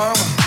mama.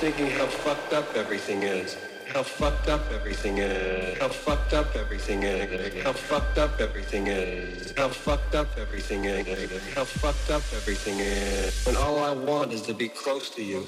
Thinking how fucked up everything is. How fucked up everything is. How fucked up everything is. How fucked up everything is. How fucked up everything is. How fucked up everything is. And all I want is to be close to you.